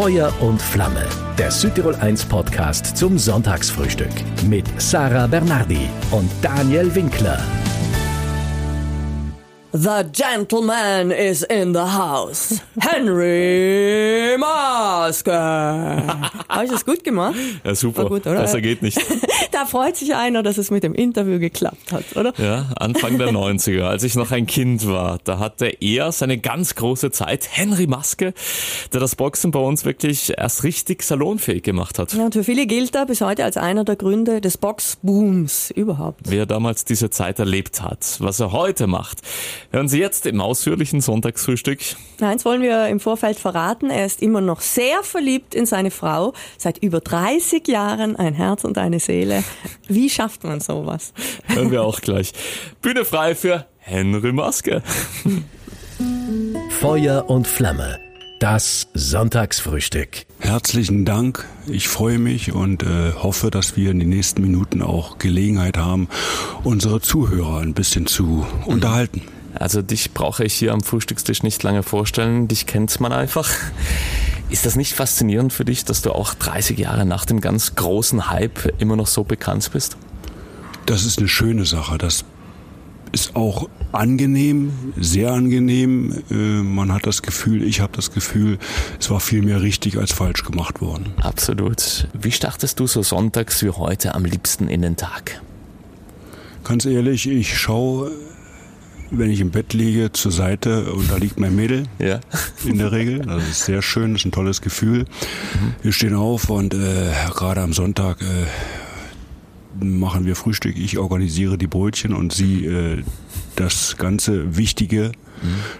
Feuer und Flamme, der Südtirol 1 Podcast zum Sonntagsfrühstück mit Sarah Bernardi und Daniel Winkler. The gentleman is in the house. Henry Maske. Habe ich das gut gemacht? Ja, super. War gut, oder? Besser geht nicht. Da freut sich einer, dass es mit dem Interview geklappt hat, oder? Ja, Anfang der 90er, als ich noch ein Kind war, da hatte er seine ganz große Zeit, Henry Maske, der das Boxen bei uns wirklich erst richtig salonfähig gemacht hat. Ja, und für viele gilt er bis heute als einer der Gründe des Boxbooms überhaupt. Wer damals diese Zeit erlebt hat, was er heute macht, hören Sie jetzt im ausführlichen Sonntagsfrühstück. Eins wollen wir im Vorfeld verraten. Er ist immer noch sehr verliebt in seine Frau. Seit über 30 Jahren ein Herz und eine Seele. Wie schafft man sowas? Hören wir auch gleich. Bühne frei für Henry Maske. Feuer und Flamme, das Sonntagsfrühstück. Herzlichen Dank. Ich freue mich und äh, hoffe, dass wir in den nächsten Minuten auch Gelegenheit haben, unsere Zuhörer ein bisschen zu unterhalten. Also dich brauche ich hier am Frühstückstisch nicht lange vorstellen, dich kennt man einfach. Ist das nicht faszinierend für dich, dass du auch 30 Jahre nach dem ganz großen Hype immer noch so bekannt bist? Das ist eine schöne Sache. Das ist auch angenehm, sehr angenehm. Äh, man hat das Gefühl, ich habe das Gefühl, es war viel mehr richtig als falsch gemacht worden. Absolut. Wie startest du so sonntags wie heute am liebsten in den Tag? Ganz ehrlich, ich schaue, wenn ich im Bett liege, zur Seite und da liegt mein Mädel. Ja. in der Regel. Das ist sehr schön, das ist ein tolles Gefühl. Wir stehen auf und äh, gerade am Sonntag äh, machen wir Frühstück. Ich organisiere die Brötchen und sie äh, das ganze Wichtige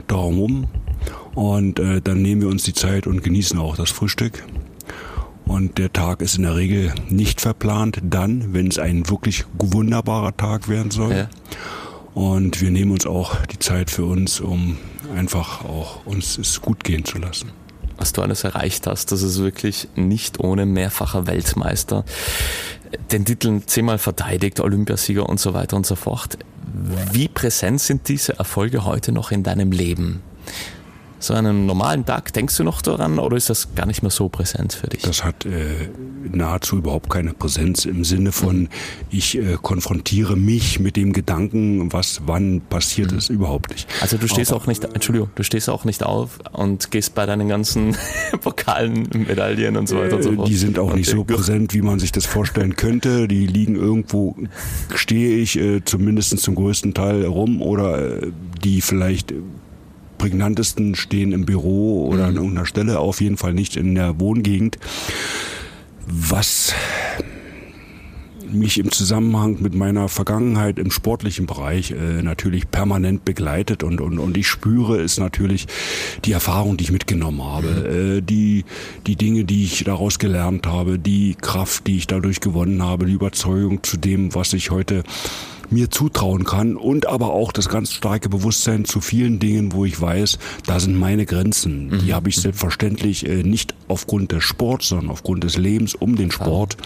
drumherum. Und äh, dann nehmen wir uns die Zeit und genießen auch das Frühstück. Und der Tag ist in der Regel nicht verplant, dann, wenn es ein wirklich wunderbarer Tag werden soll. Ja. Und wir nehmen uns auch die Zeit für uns, um einfach auch uns es gut gehen zu lassen. Was du alles erreicht hast, das ist wirklich nicht ohne mehrfacher Weltmeister. Den Titel zehnmal verteidigt, Olympiasieger und so weiter und so fort. Wie präsent sind diese Erfolge heute noch in deinem Leben? So einen normalen Tag, denkst du noch daran oder ist das gar nicht mehr so präsent für dich? Das hat äh, nahezu überhaupt keine Präsenz im Sinne von, ich äh, konfrontiere mich mit dem Gedanken, was wann passiert ist, überhaupt nicht. Also du stehst Aber- auch nicht, Entschuldigung, du stehst auch nicht auf und gehst bei deinen ganzen Pokalen, Medaillen und so weiter und so Äh, fort. Die sind auch nicht so präsent, wie man sich das vorstellen könnte. Die liegen irgendwo, stehe ich äh, zumindest zum größten Teil rum oder äh, die vielleicht äh, prägnantesten stehen im Büro oder an irgendeiner Stelle, auf jeden Fall nicht in der Wohngegend. Was mich im Zusammenhang mit meiner Vergangenheit im sportlichen Bereich äh, natürlich permanent begleitet und, und, und ich spüre ist natürlich die Erfahrung, die ich mitgenommen habe, äh, die, die Dinge, die ich daraus gelernt habe, die Kraft, die ich dadurch gewonnen habe, die Überzeugung zu dem, was ich heute mir zutrauen kann und aber auch das ganz starke Bewusstsein zu vielen Dingen, wo ich weiß, da sind meine Grenzen. Die habe ich selbstverständlich äh, nicht aufgrund des Sports, sondern aufgrund des Lebens um den Sport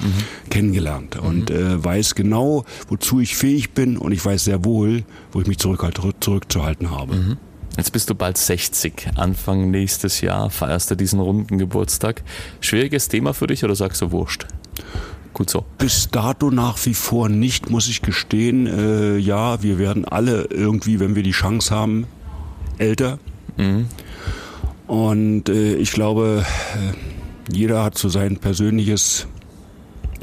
kennengelernt und äh, weiß genau, wozu ich fähig bin und ich weiß sehr wohl, wo ich mich zurückhalt, zurückzuhalten habe. Jetzt bist du bald 60. Anfang nächstes Jahr feierst du diesen runden Geburtstag. Schwieriges Thema für dich oder sagst du wurscht? Gut so. Bis dato nach wie vor nicht, muss ich gestehen. Äh, ja, wir werden alle irgendwie, wenn wir die Chance haben, älter. Und äh, ich glaube, äh, jeder hat so sein persönliches,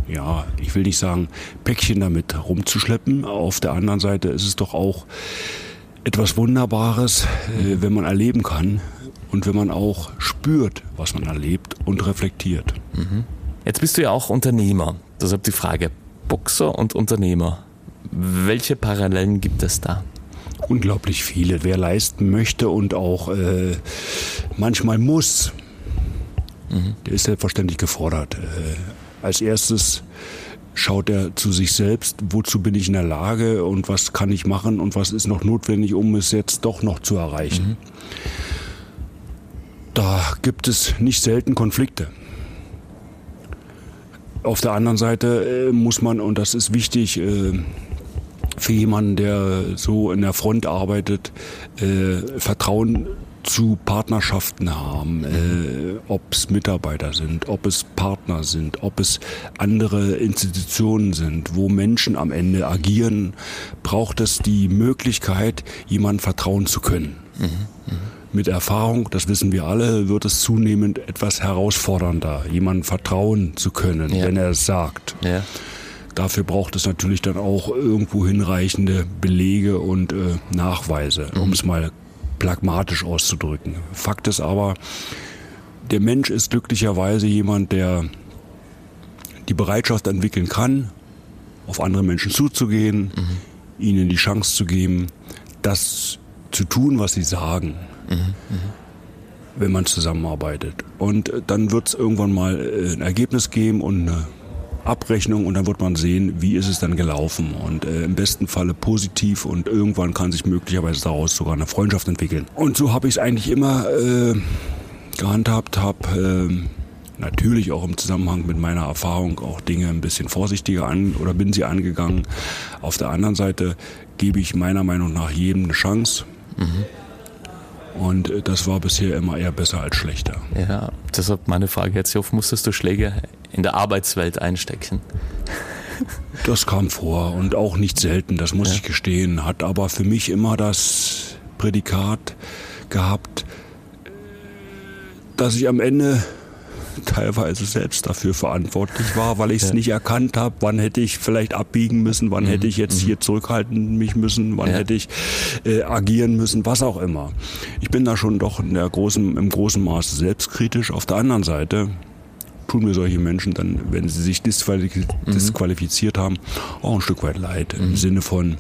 ja, ich will nicht sagen, Päckchen damit rumzuschleppen. Auf der anderen Seite ist es doch auch etwas Wunderbares, äh, wenn man erleben kann und wenn man auch spürt, was man erlebt und reflektiert. Jetzt bist du ja auch Unternehmer. Deshalb die Frage, Boxer und Unternehmer. Welche Parallelen gibt es da? unglaublich viele. Wer leisten möchte und auch äh, manchmal muss, der ist selbstverständlich gefordert. Äh, als erstes schaut er zu sich selbst, wozu bin ich in der Lage und was kann ich machen und was ist noch notwendig, um es jetzt doch noch zu erreichen. Da gibt es nicht selten Konflikte. Auf der anderen Seite äh, muss man, und das ist wichtig, äh, für jemanden, der so in der Front arbeitet, äh, Vertrauen zu Partnerschaften haben, äh, ob es Mitarbeiter sind, ob es Partner sind, ob es andere Institutionen sind, wo Menschen am Ende agieren, braucht es die Möglichkeit, jemandem vertrauen zu können. Mhm, mh. Mit Erfahrung, das wissen wir alle, wird es zunehmend etwas herausfordernder, jemandem vertrauen zu können, ja. wenn er es sagt. Ja. Dafür braucht es natürlich dann auch irgendwo hinreichende Belege und äh, Nachweise, mhm. um es mal pragmatisch auszudrücken. Fakt ist aber, der Mensch ist glücklicherweise jemand, der die Bereitschaft entwickeln kann, auf andere Menschen zuzugehen, mhm. ihnen die Chance zu geben, das zu tun, was sie sagen, mhm. wenn man zusammenarbeitet. Und äh, dann wird es irgendwann mal äh, ein Ergebnis geben und eine Abrechnung und dann wird man sehen, wie ist es dann gelaufen und äh, im besten Falle positiv und irgendwann kann sich möglicherweise daraus sogar eine Freundschaft entwickeln. Und so habe ich es eigentlich immer äh, gehandhabt, habe äh, natürlich auch im Zusammenhang mit meiner Erfahrung auch Dinge ein bisschen vorsichtiger an oder bin sie angegangen. Auf der anderen Seite gebe ich meiner Meinung nach jedem eine Chance. Mhm. Und äh, das war bisher immer eher besser als schlechter. Ja, deshalb meine Frage jetzt, wie oft musstest du Schläge in der Arbeitswelt einstecken? Das kam vor und auch nicht selten, das muss ja. ich gestehen, hat aber für mich immer das Prädikat gehabt, dass ich am Ende teilweise selbst dafür verantwortlich war, weil ich es ja. nicht erkannt habe, wann hätte ich vielleicht abbiegen müssen, wann mhm. hätte ich jetzt mhm. hier zurückhalten mich müssen, wann ja. hätte ich äh, agieren müssen, was auch immer. Ich bin da schon doch in der großen, im großen Maße selbstkritisch. Auf der anderen Seite tun mir solche Menschen dann, wenn sie sich disqualifiz mhm. disqualifiziert haben, auch ein Stück weit leid. Im mhm. Sinne von,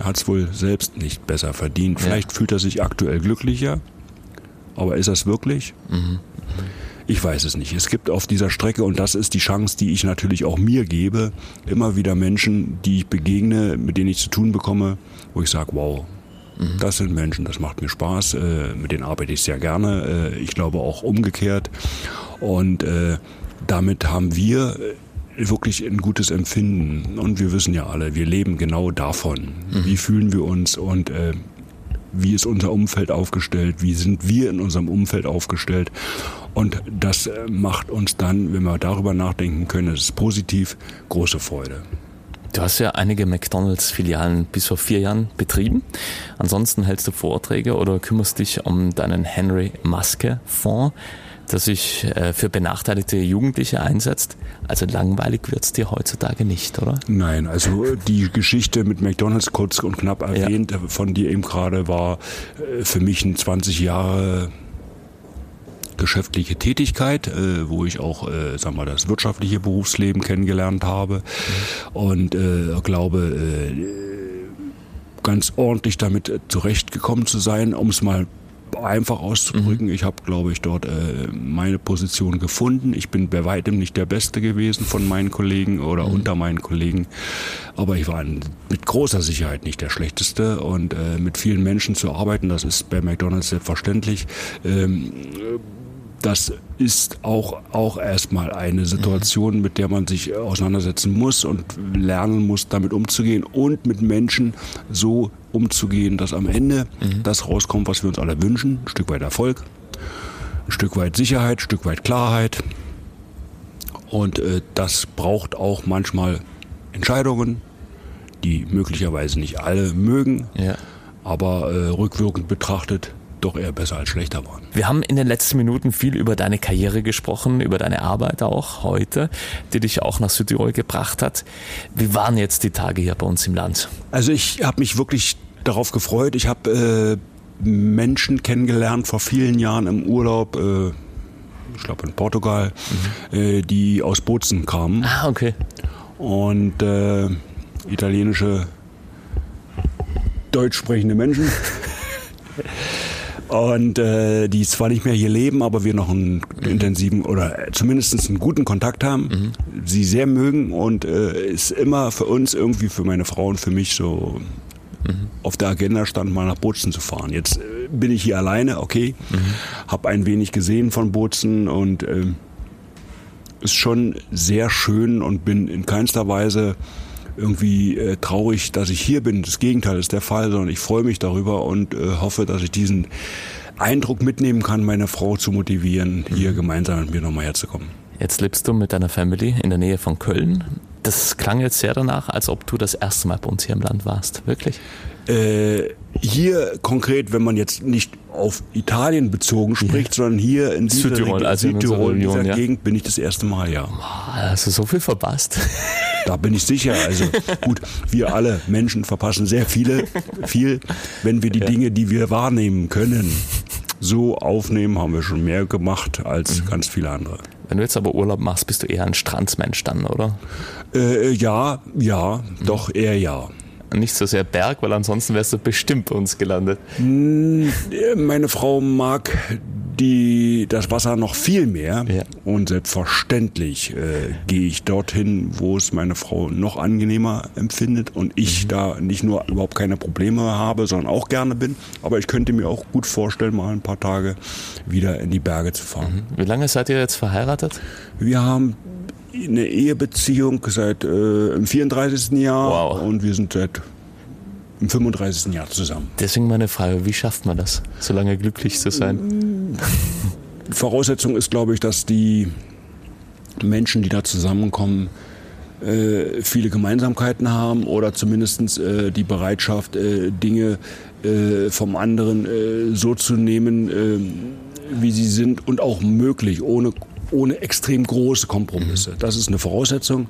er hat es wohl selbst nicht besser verdient. Vielleicht ja. fühlt er sich aktuell glücklicher, aber ist das wirklich? Mhm. Ich weiß es nicht. Es gibt auf dieser Strecke, und das ist die Chance, die ich natürlich auch mir gebe, immer wieder Menschen, die ich begegne, mit denen ich zu tun bekomme, wo ich sage, wow, mhm. das sind Menschen, das macht mir Spaß, äh, mit denen arbeite ich sehr gerne. Äh, ich glaube auch umgekehrt. Und äh, damit haben wir wirklich ein gutes Empfinden. Und wir wissen ja alle, wir leben genau davon. Mhm. Wie fühlen wir uns und äh, wie ist unser Umfeld aufgestellt, wie sind wir in unserem Umfeld aufgestellt. Und das äh, macht uns dann, wenn wir darüber nachdenken können, es ist positiv, große Freude. Du hast ja einige McDonalds-Filialen bis vor vier Jahren betrieben. Ansonsten hältst du Vorträge oder kümmerst dich um deinen Henry Maske-Fonds der sich äh, für benachteiligte Jugendliche einsetzt. Also langweilig wird es dir heutzutage nicht, oder? Nein, also die Geschichte mit McDonalds kurz und knapp erwähnt, ja. von dir eben gerade, war äh, für mich ein 20 Jahre geschäftliche Tätigkeit, äh, wo ich auch, äh, sagen wir, das wirtschaftliche Berufsleben kennengelernt habe mhm. und äh, glaube, äh, ganz ordentlich damit zurechtgekommen zu sein, um es mal einfach auszudrücken. Mhm. Ich habe, glaube ich, dort äh, meine Position gefunden. Ich bin bei weitem nicht der Beste gewesen von meinen Kollegen oder mhm. unter meinen Kollegen, aber ich war mit großer Sicherheit nicht der Schlechteste und äh, mit vielen Menschen zu arbeiten, das ist bei McDonald's selbstverständlich. Ähm, das ist auch, auch erstmal eine Situation, mit der man sich auseinandersetzen muss und lernen muss, damit umzugehen und mit Menschen so umzugehen, dass am Ende mhm. das rauskommt, was wir uns alle wünschen. Ein Stück weit Erfolg, ein Stück weit Sicherheit, ein Stück weit Klarheit. Und äh, das braucht auch manchmal Entscheidungen, die möglicherweise nicht alle mögen, ja. aber äh, rückwirkend betrachtet doch eher besser als schlechter waren. Wir haben in den letzten Minuten viel über deine Karriere gesprochen, über deine Arbeit auch heute, die dich auch nach Südtirol gebracht hat. Wie waren jetzt die Tage hier bei uns im Land? Also ich habe mich wirklich darauf gefreut. Ich habe äh, Menschen kennengelernt vor vielen Jahren im Urlaub. Äh, ich glaube in Portugal, mhm. äh, die aus Bozen kamen. Ah, okay. Und äh, italienische, deutsch sprechende Menschen. und äh, die zwar nicht mehr hier leben, aber wir noch einen mhm. intensiven oder zumindest einen guten Kontakt haben, mhm. sie sehr mögen und äh, ist immer für uns irgendwie, für meine Frau und für mich so mhm. auf der Agenda stand, mal nach Bozen zu fahren. Jetzt äh, bin ich hier alleine, okay, mhm. habe ein wenig gesehen von Bozen und äh, ist schon sehr schön und bin in keinster Weise irgendwie äh, traurig, dass ich hier bin. Das Gegenteil ist der Fall, sondern ich freue mich darüber und äh, hoffe, dass ich diesen Eindruck mitnehmen kann, meine Frau zu motivieren, hier gemeinsam mit mir nochmal herzukommen. Jetzt lebst du mit deiner Family in der Nähe von Köln. Das klang jetzt sehr danach, als ob du das erste Mal bei uns hier im Land warst. Wirklich? Äh, hier konkret, wenn man jetzt nicht auf Italien bezogen spricht, sondern hier in Südtirol, Reg- also in Südtirol, in dieser Region, ja. Gegend bin ich das erste Mal, ja. Hast du so viel verpasst? Da bin ich sicher. Also gut, wir alle Menschen verpassen sehr viele, viel, wenn wir die Dinge, die wir wahrnehmen können, so aufnehmen, haben wir schon mehr gemacht als ganz viele andere. Wenn du jetzt aber Urlaub machst, bist du eher ein Strandsmensch dann, oder? Äh, ja, ja, doch eher ja. Nicht so sehr Berg, weil ansonsten wärst du bestimmt bei uns gelandet. Äh, Meine Frau mag die, das Wasser noch viel mehr Ja. und selbstverständlich äh, gehe ich dorthin, wo es meine Frau noch angenehmer empfindet und ich da nicht nur überhaupt keine Probleme habe, sondern auch gerne bin. Aber ich könnte mir auch gut vorstellen, mal ein paar Tage wieder in die Berge zu fahren. Wie lange seid ihr jetzt verheiratet? Wir haben eine Ehebeziehung seit äh, im 34. Jahr Wow. und wir sind seit im 35. Jahr zusammen. Deswegen meine Frage, wie schafft man das, so lange glücklich zu sein? Voraussetzung ist, glaube ich, dass die Menschen, die da zusammenkommen, äh, viele Gemeinsamkeiten haben oder zumindest äh, die Bereitschaft, äh, Dinge äh, vom anderen so zu nehmen, wie sie sind und auch möglich, ohne, ohne extrem große Kompromisse. Das ist eine Voraussetzung.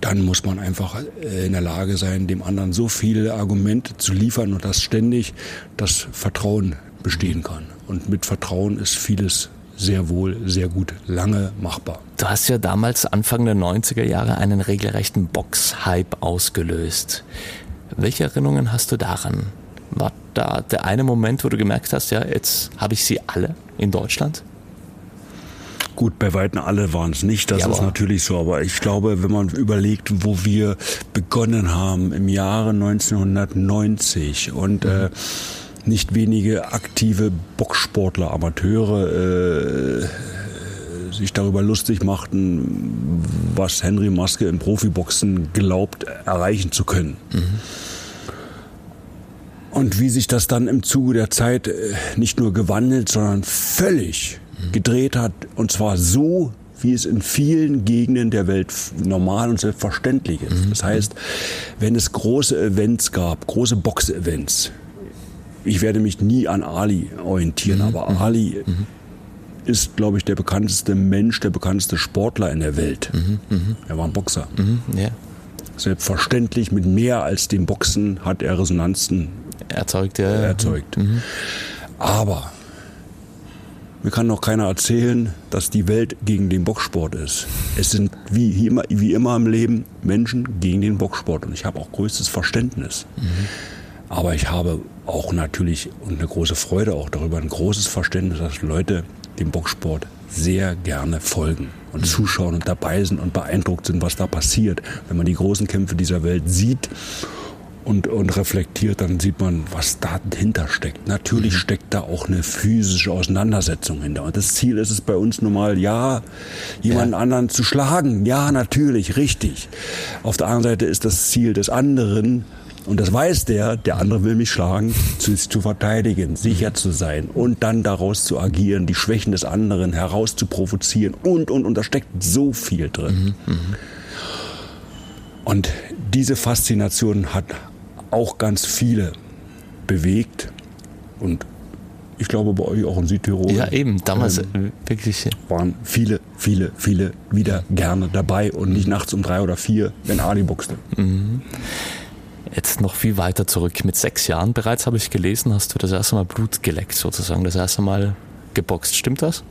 Dann muss man einfach äh, in der Lage sein, dem anderen so viele Argumente zu liefern und das ständig das Vertrauen bestehen kann. Und mit Vertrauen ist vieles sehr wohl, sehr gut, lange machbar. Du hast ja damals Anfang der 90er Jahre einen regelrechten Box-Hype ausgelöst. Welche Erinnerungen hast du daran? War da der eine Moment, wo du gemerkt hast, ja, jetzt habe ich sie alle in Deutschland? Gut, bei Weitem alle waren es nicht, das Ja, ist natürlich so. Aber ich glaube, wenn man überlegt, wo wir begonnen haben im Jahre 1990 und äh, nicht wenige aktive Boxsportler, Amateure äh, sich darüber lustig machten, was Henry Maske im Profiboxen glaubt erreichen zu können. Und wie sich das dann im Zuge der Zeit äh, nicht nur gewandelt, sondern völlig gedreht hat. Und zwar so, wie es in vielen Gegenden der Welt normal und selbstverständlich ist. Das heißt, wenn es große Events gab, große Box-Events, ich werde mich nie an Ali orientieren, aber Ali ist, glaube ich, der bekannteste Mensch, der bekannteste Sportler in der Welt. Er war ein Boxer. Mhm, ja. Selbstverständlich mit mehr als dem Boxen hat er Resonanzen Erzeugt ja. erzeugt. Aber mir kann noch keiner erzählen, dass die Welt gegen den Boxsport ist. Es sind wie immer, wie immer im Leben Menschen gegen den Boxsport und ich habe auch größtes Verständnis. Aber ich habe auch natürlich und eine große Freude auch darüber, ein großes Verständnis, dass Leute dem Boxsport sehr gerne folgen und zuschauen und dabei sind und beeindruckt sind, was da passiert. Wenn man die großen Kämpfe dieser Welt sieht und, und reflektiert, dann sieht man, was da dahinter steckt. Natürlich steckt da auch eine physische Auseinandersetzung hinter. Und das Ziel ist es bei uns nun mal, ja, jemanden anderen zu schlagen. Ja, natürlich, richtig. Auf der anderen Seite ist das Ziel des anderen, und das weiß der, der andere will mich schlagen, zu, zu verteidigen, sicher zu sein und dann daraus zu agieren, die Schwächen des anderen heraus zu provozieren und, und, und da steckt so viel drin. Und diese Faszination hat auch ganz viele bewegt und ich glaube bei euch auch in Südtirol Ja, eben, damals Ähm, äh, wirklich. waren viele, viele, viele wieder gerne dabei und nicht nachts um drei oder vier, wenn Ali boxte. Jetzt noch viel weiter zurück. Mit sechs Jahren bereits habe ich gelesen, hast du das erste Mal Blut geleckt, sozusagen, das erste Mal geboxt. Stimmt das?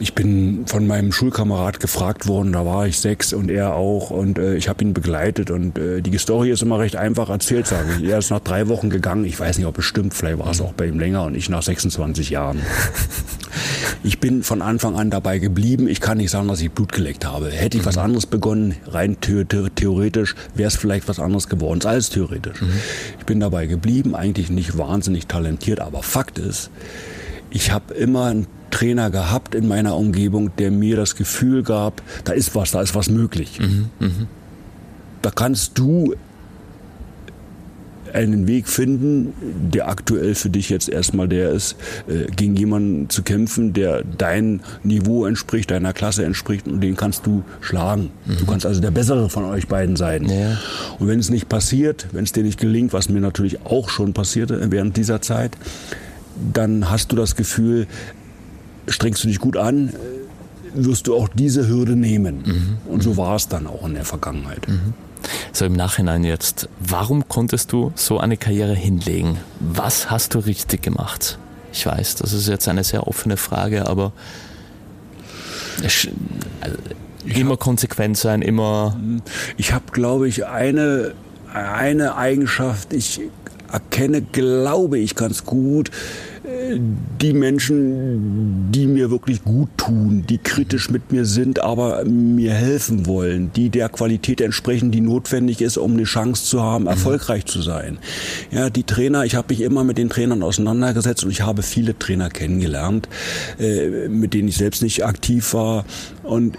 Ich bin von meinem Schulkamerad gefragt worden, da war ich sechs und er auch und äh, ich habe ihn begleitet und äh, die Story ist immer recht einfach erzählt, sage ich. Er ist nach drei Wochen gegangen, ich weiß nicht, ob es stimmt, vielleicht war es auch bei ihm länger und ich nach 26 Jahren. Ich bin von Anfang an dabei geblieben. Ich kann nicht sagen, dass ich Blut geleckt habe. Hätte ich was anderes begonnen, rein the the theoretisch, wäre es vielleicht was anderes geworden. Ist alles theoretisch. Ich bin dabei geblieben, eigentlich nicht wahnsinnig talentiert, aber Fakt ist, ich habe immer einen Trainer gehabt in meiner Umgebung, der mir das Gefühl gab, da ist was, da ist was möglich. Da kannst du einen Weg finden, der aktuell für dich jetzt erstmal der ist, äh, gegen jemanden zu kämpfen, der dein Niveau entspricht, deiner Klasse entspricht und den kannst du schlagen. Mhm. Du kannst also der Bessere von euch beiden sein. Ja. Und wenn es nicht passiert, wenn es dir nicht gelingt, was mir natürlich auch schon passierte während dieser Zeit, dann hast du das Gefühl, strengst du dich gut an, wirst du auch diese Hürde nehmen. Mhm. Und so war es dann auch in der Vergangenheit. Mhm. So im Nachhinein jetzt, warum konntest du so eine Karriere hinlegen? Was hast du richtig gemacht? Ich weiß, das ist jetzt eine sehr offene Frage, aber also, immer konsequent sein, immer. Ich habe, glaube ich, eine, eine Eigenschaft, ich erkenne, glaube ich, ganz gut, die Menschen, die mir wirklich gut tun, die kritisch mit mir sind, aber mir helfen wollen, die der Qualität entsprechen, die notwendig ist, um eine Chance zu haben, mhm. erfolgreich zu sein. Ja, die Trainer, ich habe mich immer mit den Trainern auseinandergesetzt und ich habe viele Trainer kennengelernt, äh, mit denen ich selbst nicht aktiv war und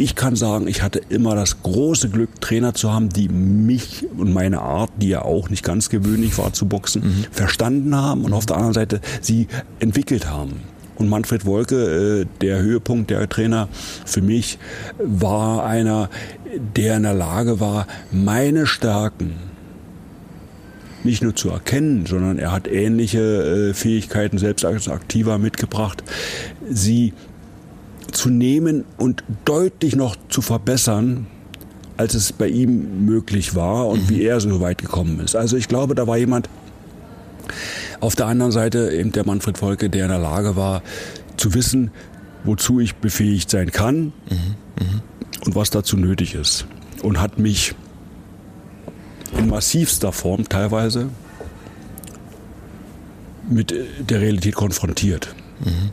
ich kann sagen, ich hatte immer das große Glück, Trainer zu haben, die mich und meine Art, die ja auch nicht ganz gewöhnlich war zu boxen, mhm. verstanden haben und auf der anderen Seite sie entwickelt haben. Und Manfred Wolke, äh, der Höhepunkt der Trainer für mich, war einer, der in der Lage war, meine Stärken nicht nur zu erkennen, sondern er hat ähnliche äh, Fähigkeiten selbst als Aktiver mitgebracht, sie zu nehmen und deutlich noch zu verbessern, als es bei ihm möglich war und mhm. wie er so weit gekommen ist. Also ich glaube, da war jemand auf der anderen Seite, eben der Manfred Volke, der in der Lage war, zu wissen, wozu ich befähigt sein kann mhm. Mhm. und was dazu nötig ist. Und hat mich in massivster Form teilweise mit der Realität konfrontiert. Mhm.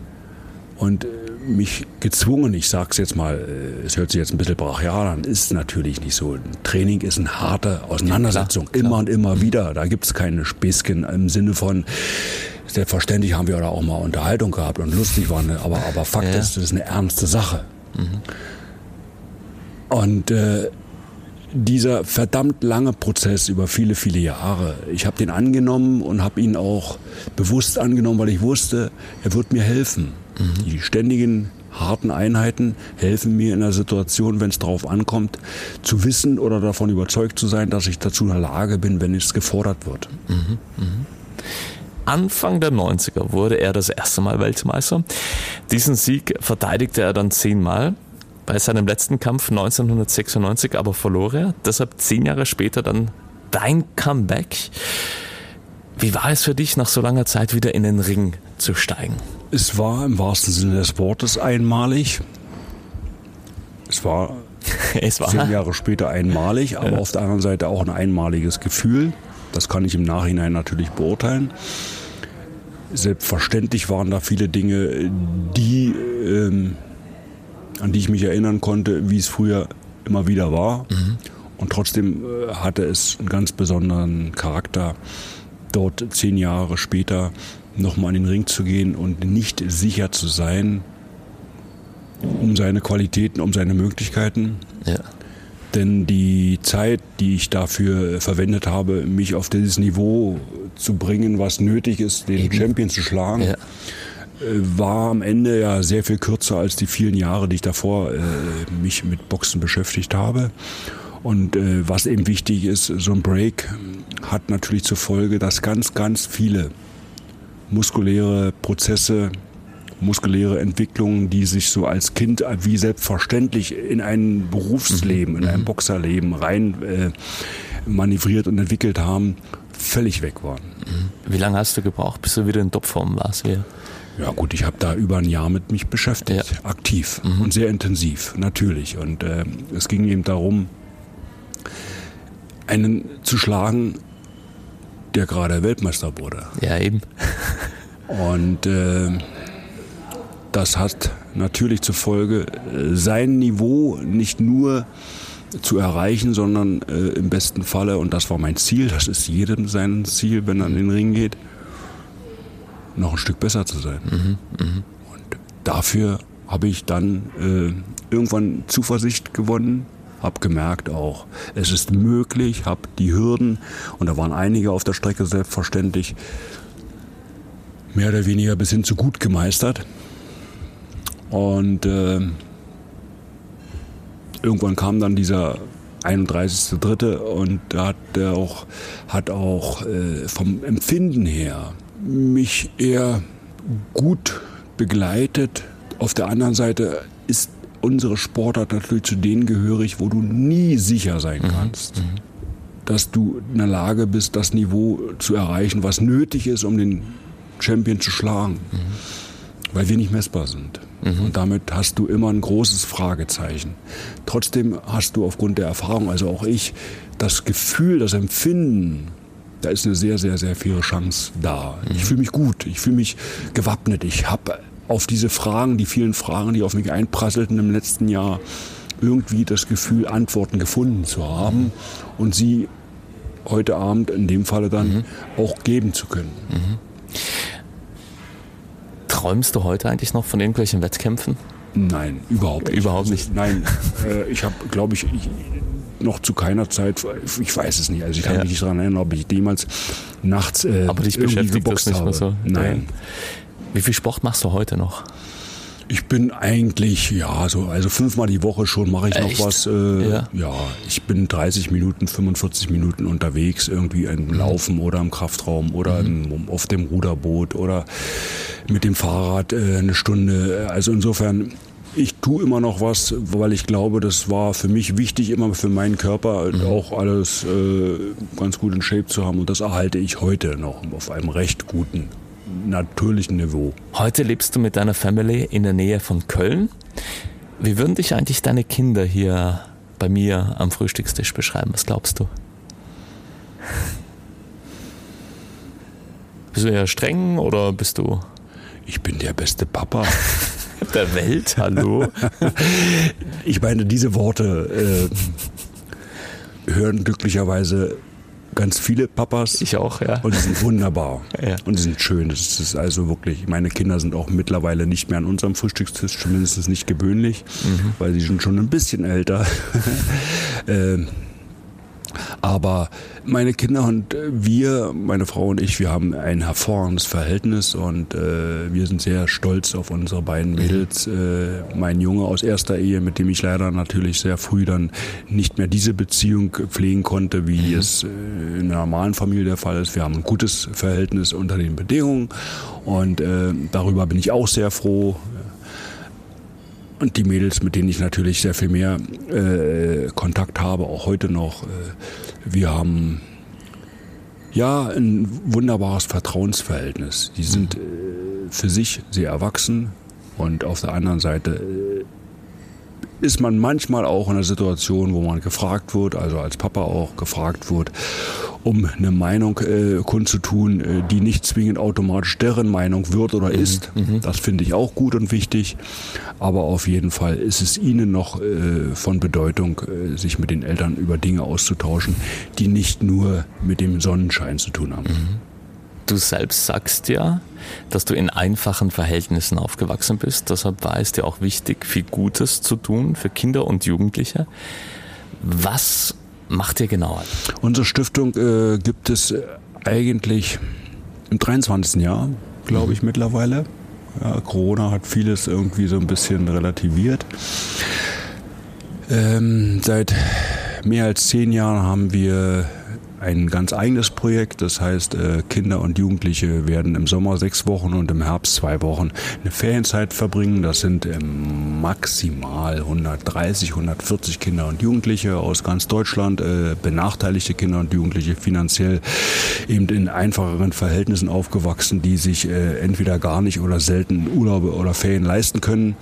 Und äh, mich gezwungen, ich sag's jetzt mal, äh, es hört sich jetzt ein bisschen brachial an, ist natürlich nicht so. Training ist eine harte Auseinandersetzung, ja, klar, immer klar. und immer wieder. Da gibt's keine Späßchen im Sinne von, selbstverständlich haben wir da auch mal Unterhaltung gehabt und lustig waren, aber, aber Fakt ja. ist, das ist eine ernste Sache. Mhm. Und äh, dieser verdammt lange Prozess über viele, viele Jahre, ich habe den angenommen und habe ihn auch bewusst angenommen, weil ich wusste, er wird mir helfen. Mhm. Die ständigen harten Einheiten helfen mir in der Situation, wenn es darauf ankommt, zu wissen oder davon überzeugt zu sein, dass ich dazu in der Lage bin, wenn es gefordert wird. Mhm. Mhm. Anfang der 90er wurde er das erste Mal Weltmeister. Diesen Sieg verteidigte er dann zehnmal. Bei seinem letzten Kampf 1996 aber verlor er. Deshalb zehn Jahre später dann dein Comeback. Wie war es für dich, nach so langer Zeit wieder in den Ring zu steigen? Es war im wahrsten Sinne des Wortes einmalig. Es war, es war. zehn Jahre später einmalig, aber ja. auf der anderen Seite auch ein einmaliges Gefühl. Das kann ich im Nachhinein natürlich beurteilen. Selbstverständlich waren da viele Dinge, die, ähm, an die ich mich erinnern konnte, wie es früher immer wieder war. Mhm. Und trotzdem äh, hatte es einen ganz besonderen Charakter, dort zehn Jahre später nochmal in den Ring zu gehen und nicht sicher zu sein um seine Qualitäten, um seine Möglichkeiten. Ja. Denn die Zeit, die ich dafür verwendet habe, mich auf dieses Niveau zu bringen, was nötig ist, den Eben. Champion zu schlagen, ja. Äh, war am Ende ja sehr viel kürzer als die vielen Jahre, die ich davor äh, mich mit Boxen beschäftigt habe. Und äh, was eben wichtig ist, so ein Break hat natürlich zur Folge, dass ganz, ganz viele muskuläre Prozesse, muskuläre Entwicklungen, die sich so als Kind wie selbstverständlich in ein Berufsleben, in ein mhm. Boxerleben rein äh, manövriert und entwickelt haben, völlig weg waren. Mhm. Wie lange hast du gebraucht, bis du wieder in Topform warst? Wieder? Ja gut, ich habe da über ein Jahr mit mich beschäftigt, ja. aktiv mhm. und sehr intensiv, natürlich. Und äh, es ging eben darum, einen zu schlagen, der gerade Weltmeister wurde. Ja, eben. Und äh, das hat natürlich zur Folge, äh, sein Niveau nicht nur zu erreichen, sondern äh, im besten Falle, und das war mein Ziel, das ist jedem sein Ziel, wenn er in den Ring geht, noch ein Stück besser zu sein. Mhm, mh. Und dafür habe ich dann äh, irgendwann Zuversicht gewonnen Hab gemerkt auch, es ist möglich, hab die Hürden, und da waren einige auf der Strecke selbstverständlich, mehr oder weniger bis hin zu gut gemeistert. Und äh, irgendwann kam dann dieser 31.3. und da hat er auch, hat auch äh, vom Empfinden her mich eher gut begleitet. Auf der anderen Seite ist unsere Sportart natürlich zu denen gehörig, wo du nie sicher sein mhm. kannst, mhm. dass du in der Lage bist, das Niveau zu erreichen, was nötig ist, um den Champion zu schlagen, mhm. weil wir nicht messbar sind. Mhm. Und damit hast du immer ein großes Fragezeichen. Trotzdem hast du aufgrund der Erfahrung, also auch ich, das Gefühl, das Empfinden, da ist eine sehr, sehr, sehr faire Chance da. Mhm. Ich fühle mich gut, ich fühle mich gewappnet. Ich habe auf diese Fragen, die vielen Fragen, die auf mich einprasselten im letzten Jahr, irgendwie das Gefühl, Antworten gefunden zu haben mhm. und sie heute Abend in dem Falle dann mhm. auch geben zu können. Träumst du heute eigentlich noch von irgendwelchen Wettkämpfen? Nein, überhaupt nicht. Überhaupt nicht. Nein, äh, ich habe, glaube ich, ich, noch zu keiner Zeit, ich weiß es nicht, also ich kann ja. mich nicht daran erinnern, ob ich jemals nachts äh, Aber dich beschäftigt das nicht mehr so? Nein. Ja. Wie viel Sport machst du heute noch? Ich bin eigentlich, ja, so, also fünfmal die Woche schon mache ich Echt? noch was. Äh, ja. ja. ich bin 30 Minuten, 45 Minuten unterwegs, irgendwie im mhm. Laufen oder im Kraftraum oder mhm. im, auf dem Ruderboot oder mit dem Fahrrad äh, eine Stunde. Also insofern, ich tue immer noch was, weil ich glaube, das war für mich wichtig, immer für meinen Körper mhm. auch alles äh, ganz gut in Shape zu haben. Und das erhalte ich heute noch auf einem recht guten natürlichen Niveau. Heute lebst du mit deiner Family in der Nähe von Köln. Wie würden dich eigentlich deine Kinder hier bei mir am Frühstückstisch beschreiben? Was glaubst du? Bist du eher streng oder bist du. Ich bin der beste Papa. der Welt, hallo? ich meine, diese Worte äh, hören glücklicherweise ganz viele Papas. Ich auch, ja. Und die sind wunderbar. ja. Und die sind schön. Das ist also wirklich, meine Kinder sind auch mittlerweile nicht mehr an unserem Frühstückstisch, zumindest nicht gewöhnlich, mhm. weil sie sind schon ein bisschen älter. ähm, aber meine Kinder und wir, meine Frau und ich, wir haben ein hervorragendes Verhältnis und äh, wir sind sehr stolz auf unsere beiden mhm. Mädels. Äh, mein Junge aus erster Ehe, mit dem ich leider natürlich sehr früh dann nicht mehr diese Beziehung pflegen konnte, wie mhm. es äh, in einer normalen Familie der Fall ist. Wir haben ein gutes Verhältnis unter den Bedingungen und äh, darüber bin ich auch sehr froh und die Mädels, mit denen ich natürlich sehr viel mehr äh, Kontakt habe, auch heute noch. Äh, wir haben ja ein wunderbares Vertrauensverhältnis. Die sind äh, für sich sehr erwachsen und auf der anderen Seite äh, ist man manchmal auch in einer Situation, wo man gefragt wird, also als Papa auch gefragt wird, um eine Meinung äh, kundzutun, äh, die nicht zwingend automatisch deren Meinung wird oder mhm. ist. Mhm. Das finde ich auch gut und wichtig. Aber auf jeden Fall ist es ihnen noch äh, von Bedeutung, äh, sich mit den Eltern über Dinge auszutauschen, die nicht nur mit dem Sonnenschein zu tun haben. Mhm. Du selbst sagst ja, dass du in einfachen Verhältnissen aufgewachsen bist. Deshalb war es dir auch wichtig, viel Gutes zu tun für Kinder und Jugendliche. Was macht ihr genauer? Unsere Stiftung äh, gibt es eigentlich im 23. Jahr, glaube ich, mhm. mittlerweile. Ja, Corona hat vieles irgendwie so ein bisschen relativiert. Ähm, seit mehr als zehn Jahren haben wir ein ganz eigenes Projekt. Das heißt, äh, Kinder und Jugendliche werden im Sommer sechs Wochen und im Herbst zwei Wochen eine Ferienzeit verbringen. Das sind ähm, maximal 130, 140 Kinder und Jugendliche aus ganz Deutschland, äh, benachteiligte Kinder und Jugendliche finanziell eben in einfacheren Verhältnissen aufgewachsen, die sich äh, entweder gar nicht oder selten Urlaube oder Ferien leisten können.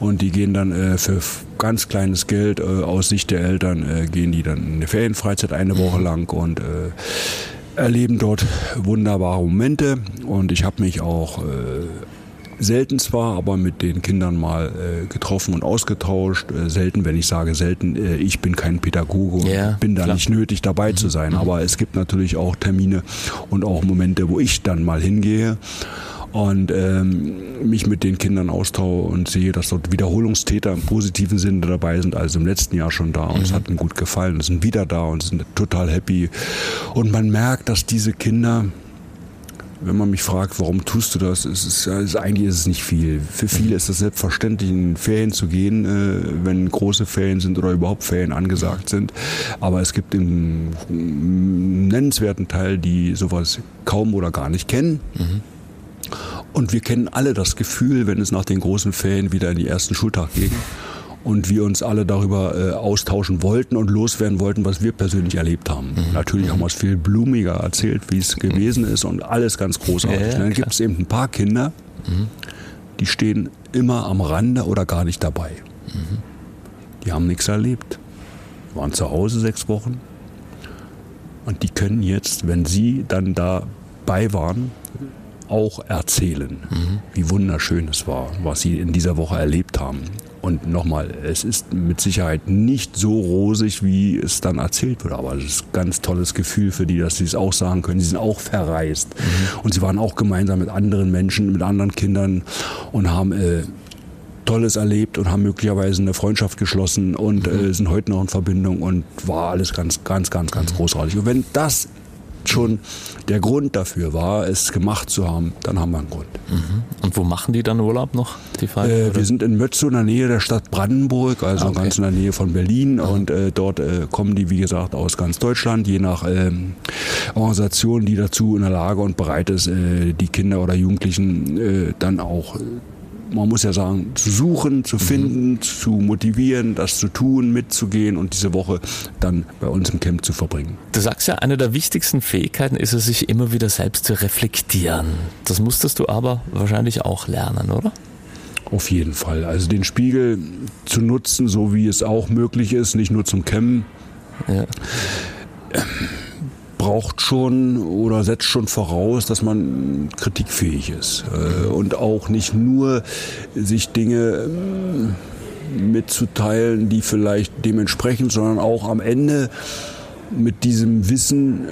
Und die gehen dann für ganz kleines Geld aus Sicht der Eltern, gehen die dann in eine Ferienfreizeit eine Woche lang und äh, erleben dort wunderbare Momente. Und ich habe mich auch äh, selten zwar, aber mit den Kindern mal äh, getroffen und ausgetauscht. Äh, selten, wenn ich sage selten, äh, ich bin kein Pädagoge und yeah, bin da klar. nicht nötig dabei mhm. zu sein. Mhm. Aber es gibt natürlich auch Termine und auch Momente, wo ich dann mal hingehe. Und ähm, mich mit den Kindern austausche und sehe, dass dort Wiederholungstäter im positiven Sinne dabei sind, als im letzten Jahr schon da und es hat ihnen gut gefallen, sind wieder da und sind total happy und man merkt, dass diese Kinder wenn man mich fragt, warum tust du das, ist es, ist, eigentlich ist es nicht viel. Für viele ist es selbstverständlich, in Ferien zu gehen, äh, wenn große Ferien sind oder überhaupt Ferien angesagt sind. Aber es gibt einen nennenswerten Teil, die sowas kaum oder gar nicht kennen. Mhm. Und wir kennen alle das Gefühl, wenn es nach den großen Ferien wieder in die ersten Schultag ging und wir uns alle darüber äh, austauschen wollten und loswerden wollten, was wir persönlich erlebt haben. Mhm. Natürlich haben wir es viel blumiger erzählt, wie es gewesen ist und alles ganz großartig. Ja, ja, dann gibt es eben ein paar Kinder, mhm. die stehen immer am Rande oder gar nicht dabei. Mhm. Die haben nichts erlebt, waren zu Hause sechs Wochen und die können jetzt, wenn sie dann dabei waren, auch erzählen, mhm. wie wunderschön es war, was sie in dieser Woche erlebt haben. Und nochmal, es ist mit Sicherheit nicht so rosig, wie es dann erzählt wird, aber es ist ein ganz tolles Gefühl für die, dass sie es auch sagen können. Sie sind auch verreist mhm. und sie waren auch gemeinsam mit anderen Menschen, mit anderen Kindern und haben äh, Tolles erlebt und haben möglicherweise eine Freundschaft geschlossen und mhm. äh, sind heute noch in Verbindung und war alles ganz, ganz, ganz, ganz großartig. Und wenn das schon der Grund dafür war, es gemacht zu haben, dann haben wir einen Grund. Mhm. Und wo machen die dann Urlaub noch? Die äh, wir sind in Mötzow in der Nähe der Stadt Brandenburg, also ah, okay. ganz in der Nähe von Berlin. Mhm. Und äh, dort äh, kommen die, wie gesagt, aus ganz Deutschland, je nach ähm, Organisation, die dazu in der Lage und bereit ist, äh, die Kinder oder Jugendlichen äh, dann auch äh, man muss ja sagen, zu suchen, zu mhm. finden, mhm. zu motivieren, das zu tun, mitzugehen und diese Woche dann bei uns im Camp zu verbringen. Du sagst ja, eine der wichtigsten Fähigkeiten ist es, sich immer wieder selbst zu reflektieren. Das musstest du aber wahrscheinlich auch lernen, oder? Auf jeden Fall. Also den Spiegel zu nutzen, so wie es auch möglich ist, nicht nur zum Kämmen. Ja. Ähm, braucht schon oder setzt schon voraus, dass man kritikfähig ist. Äh, und auch nicht nur sich Dinge ähm, mitzuteilen, die vielleicht dementsprechend, sondern auch am Ende mit diesem Wissen äh,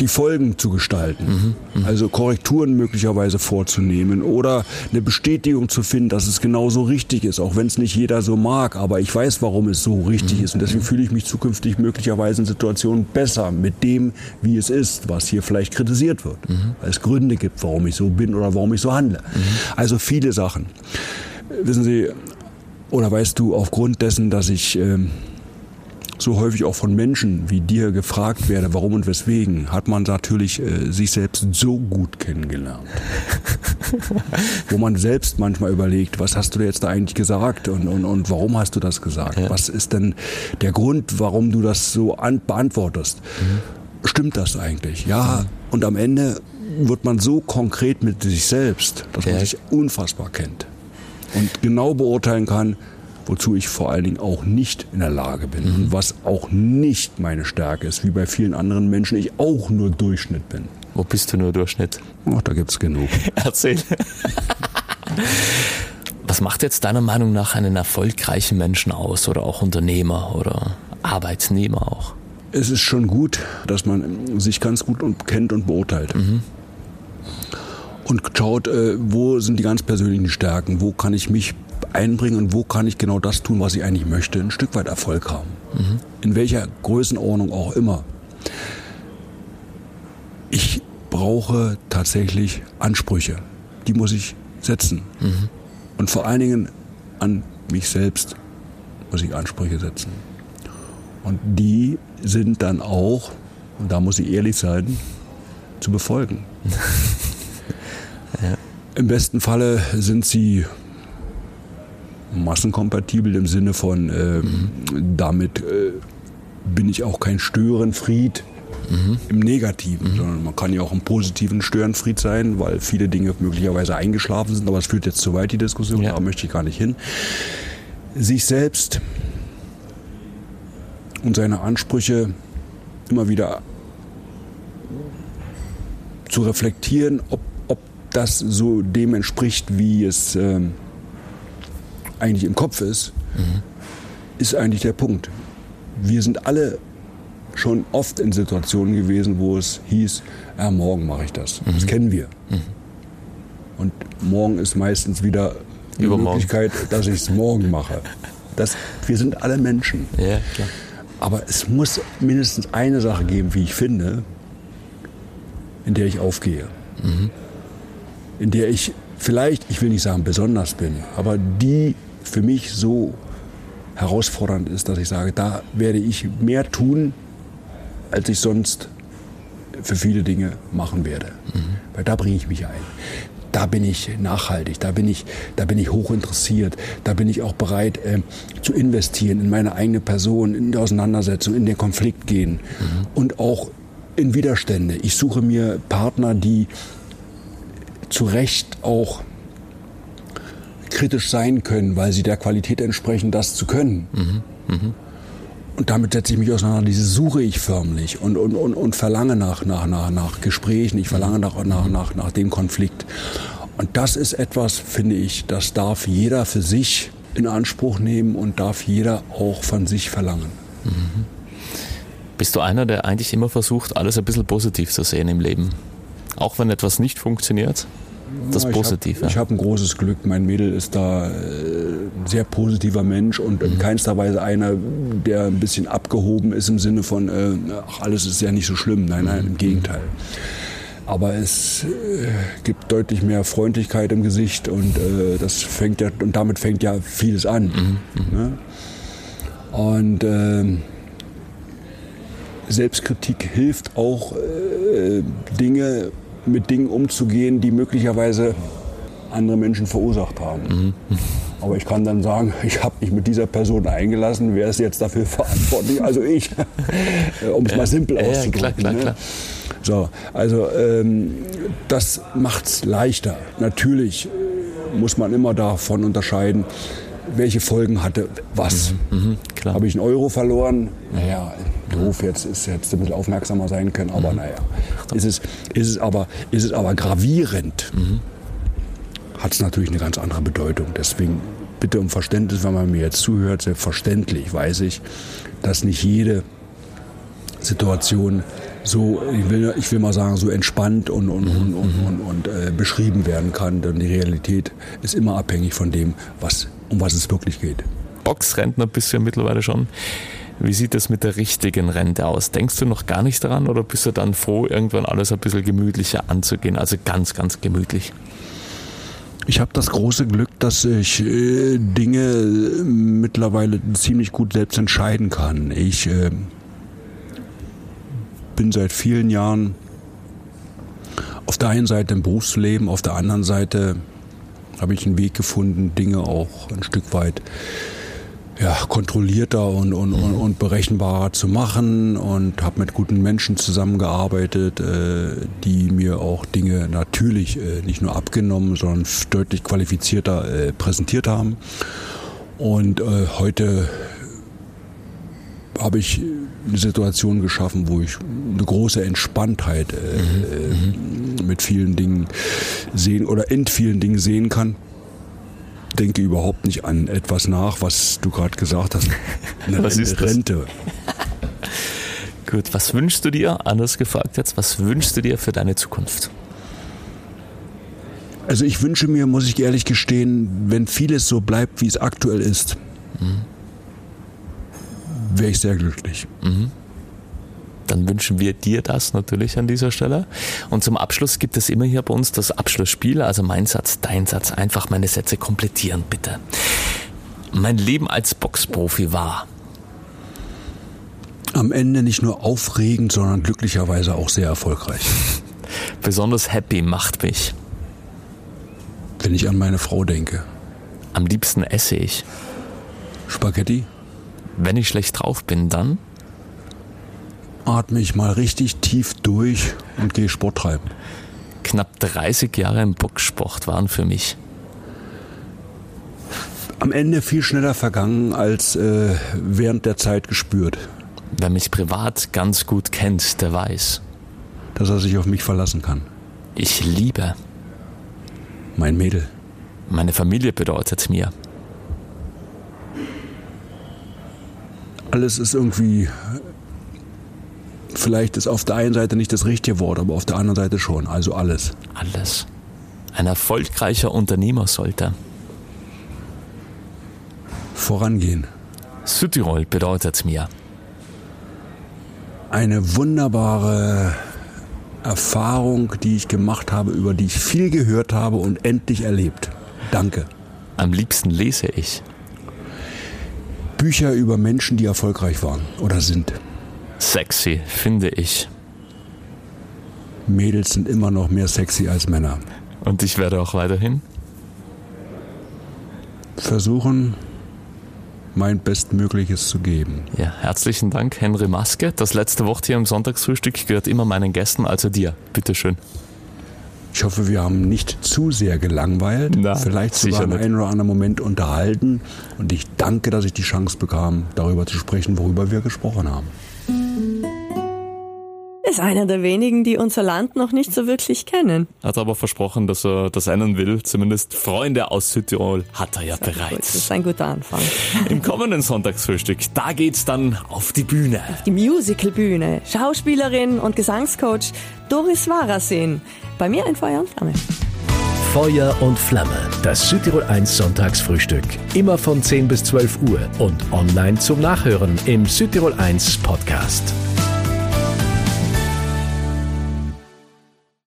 die Folgen zu gestalten. Mhm, also Korrekturen möglicherweise vorzunehmen oder eine Bestätigung zu finden, dass es genauso richtig ist, auch wenn es nicht jeder so mag. Aber ich weiß, warum es so richtig mhm. ist. Und deswegen fühle ich mich zukünftig möglicherweise in Situationen besser mit dem, wie es ist, was hier vielleicht kritisiert wird. Mhm. Weil es Gründe gibt, warum ich so bin oder warum ich so handle. Mhm. Also viele Sachen. Wissen Sie, oder weißt du, aufgrund dessen, dass ich... Ähm, so häufig auch von Menschen wie dir gefragt werde, warum und weswegen, hat man natürlich äh, sich selbst so gut kennengelernt. Wo man selbst manchmal überlegt, was hast du jetzt da eigentlich gesagt und, und, und warum hast du das gesagt? Ja. Was ist denn der Grund, warum du das so an, beantwortest? Mhm. Stimmt das eigentlich? Ja, mhm. und am Ende wird man so konkret mit sich selbst, dass ja. man sich unfassbar kennt und genau beurteilen kann, wozu ich vor allen Dingen auch nicht in der Lage bin. Mhm. Und was auch nicht meine Stärke ist, wie bei vielen anderen Menschen, ich auch nur Durchschnitt bin. Wo bist du nur Durchschnitt? Ach, da gibt es genug. Erzähl. Was macht jetzt deiner Meinung nach einen erfolgreichen Menschen aus oder auch Unternehmer oder Arbeitsnehmer auch? Es ist schon gut, dass man sich ganz gut kennt und beurteilt. Mhm. Und schaut, äh, wo sind die ganz persönlichen Stärken, wo kann ich mich einbringen und wo kann ich genau das tun, was ich eigentlich möchte, ein Stück weit Erfolg haben. Mhm. In welcher Größenordnung auch immer. Ich brauche tatsächlich Ansprüche. Die muss ich setzen. Mhm. Und vor allen Dingen an mich selbst muss ich Ansprüche setzen. Und die sind dann auch, und da muss ich ehrlich sein, zu befolgen. ja. Im besten Falle sind sie massenkompatibel im Sinne von, äh, mhm. damit äh, bin ich auch kein Störenfried mhm. im Negativen, mhm. sondern man kann ja auch im positiven Störenfried sein, weil viele Dinge möglicherweise eingeschlafen sind, aber es führt jetzt zu weit, die Diskussion, ja. da möchte ich gar nicht hin. Sich selbst und seine Ansprüche immer wieder zu reflektieren, ob, ob das so dem entspricht, wie es ähm, eigentlich im Kopf ist, mhm. ist eigentlich der Punkt. Wir sind alle schon oft in Situationen gewesen, wo es hieß, ja, morgen mache ich das. Mhm. Das kennen wir. Mhm. Und morgen ist meistens wieder die Übermorgen. Möglichkeit, dass ich es morgen mache. Das, wir sind alle Menschen. Ja. Aber es muss mindestens eine Sache geben, wie ich finde, in der ich aufgehe. In der ich vielleicht, ich will nicht sagen besonders bin, aber die für mich so herausfordernd ist, dass ich sage, da werde ich mehr tun, als ich sonst für viele Dinge machen werde. Weil da bringe ich mich ein. Da bin ich nachhaltig, da bin ich, da bin ich hochinteressiert, da bin ich auch bereit äh, zu investieren in meine eigene Person, in die Auseinandersetzung, in den Konflikt gehen und auch in Widerstände. Ich suche mir Partner, die zu Recht auch kritisch sein können, weil sie der Qualität entsprechen, das zu können. Und damit setze ich mich auseinander. Diese suche ich förmlich und, und, und, und verlange nach, nach, nach, nach Gesprächen. Ich verlange nach, nach, nach, nach dem Konflikt. Und das ist etwas, finde ich, das darf jeder für sich in Anspruch nehmen und darf jeder auch von sich verlangen. Bist du einer, der eigentlich immer versucht, alles ein bisschen positiv zu sehen im Leben? Auch wenn etwas nicht funktioniert? Das Positive. Ich habe hab ein großes Glück. Mein Mädel ist da äh, ein sehr positiver Mensch und in keinster Weise einer, der ein bisschen abgehoben ist im Sinne von, äh, ach, alles ist ja nicht so schlimm. Nein, nein, im Gegenteil. Aber es äh, gibt deutlich mehr Freundlichkeit im Gesicht und äh, das fängt ja und damit fängt ja vieles an. Ne? Und ähm, Selbstkritik hilft auch, äh, Dinge mit Dingen umzugehen, die möglicherweise andere Menschen verursacht haben. Aber ich kann dann sagen, ich habe mich mit dieser Person eingelassen, wer ist jetzt dafür verantwortlich? Also ich, Äh, um es mal simpel ja, ja, auszudrücken. klar, klar, ne? klar. So, also ähm, das macht's leichter. Natürlich äh, muss man immer davon unterscheiden, welche Folgen hatte was. Mhm, klar. Habe ich einen Euro verloren? Naja, doof, jetzt ist jetzt ein bisschen aufmerksamer sein können, Mhm. aber naja. Ist es, ist, es aber, ist es aber gravierend, Mhm. hat es natürlich eine ganz andere Bedeutung. Deswegen bitte um Verständnis, wenn man mir jetzt zuhört. Selbstverständlich weiß ich, dass nicht jede Situation so, ich will, ich will mal sagen, so entspannt und, und, und, und, und, und äh, beschrieben werden kann. Denn die Realität ist immer abhängig von dem, was, um was es wirklich geht. Boxrentner bist du ja mittlerweile schon. Wie sieht es mit der richtigen Rente aus? Denkst du noch gar nicht daran oder bist du dann froh, irgendwann alles ein bisschen gemütlicher anzugehen? Also ganz, ganz gemütlich. Ich habe das große Glück, dass ich äh, Dinge äh, mittlerweile ziemlich gut selbst entscheiden kann. Ich äh, bin seit vielen Jahren auf der einen Seite im Berufsleben, auf der anderen Seite habe ich einen Weg gefunden, Dinge auch ein Stück weit ja, kontrollierter und, und, und, und berechenbarer zu machen und habe mit guten Menschen zusammengearbeitet, äh, die mir auch Dinge natürlich äh, nicht nur abgenommen, sondern deutlich qualifizierter äh, präsentiert haben. Und äh, heute habe ich Situation geschaffen, wo ich eine große Entspanntheit äh, äh, mit vielen Dingen sehen oder in vielen Dingen sehen kann denke überhaupt nicht an etwas nach, was du gerade gesagt hast. Eine Was ist das? Rente. Gut, was wünschst du dir, anders gefragt jetzt, was wünschst du dir für deine Zukunft? Also ich wünsche mir, muss ich ehrlich gestehen, wenn vieles so bleibt, wie es aktuell ist, wäre ich sehr glücklich. Dann wünschen wir dir das natürlich an dieser Stelle. Und zum Abschluss gibt es immer hier bei uns das Abschlussspiel, also mein Satz, dein Satz, einfach meine Sätze komplettieren, bitte. Mein Leben als Boxprofi war. Am Ende nicht nur aufregend, sondern glücklicherweise auch sehr erfolgreich. Besonders happy macht mich. Wenn ich an meine Frau denke. Am liebsten esse ich. Spaghetti, Wenn ich schlecht drauf bin, dann atme ich mal richtig tief durch und gehe Sport treiben. knapp 30 Jahre im Boxsport waren für mich. Am Ende viel schneller vergangen als äh, während der Zeit gespürt, Wer mich privat ganz gut kennt, der weiß. dass er sich auf mich verlassen kann. Ich liebe. Mein Mädel. Meine Familie bedeutet mir. Alles ist irgendwie, vielleicht ist auf der einen Seite nicht das richtige Wort, aber auf der anderen Seite schon. Also alles. Alles. ein erfolgreicher Unternehmer sollte? Vorangehen. Südtirol bedeutet mir. Eine wunderbare Erfahrung, die ich gemacht habe, über die ich viel gehört habe und endlich erlebt. Danke. Am liebsten lese ich. Bücher über Menschen, die erfolgreich waren oder sind. Sexy, finde ich. Mädels sind immer noch mehr sexy als Männer. Und ich werde auch weiterhin versuchen, mein Bestmögliches zu geben. Ja, herzlichen Dank, Henry Maske. Das letzte Wort hier im Sonntagsfrühstück gehört immer meinen Gästen, also dir. Bitteschön. Ich hoffe, wir haben nicht zu sehr gelangweilt, Na, vielleicht sogar sicher einen oder anderen Moment unterhalten. Und ich danke, dass ich die Chance bekam, darüber zu sprechen, worüber wir gesprochen haben ist einer der wenigen, die unser Land noch nicht so wirklich kennen. Hat aber versprochen, dass er das einen will. Zumindest Freunde aus Südtirol hat er ja das bereits. Gut, das ist ein guter Anfang. Im kommenden Sonntagsfrühstück, da geht's dann auf die Bühne. Auf die Musicalbühne. Schauspielerin und Gesangscoach Doris Warasin. Bei mir ein Feuer und Flamme. Feuer und Flamme. Das Südtirol 1 Sonntagsfrühstück. Immer von 10 bis 12 Uhr und online zum Nachhören im Südtirol 1 Podcast.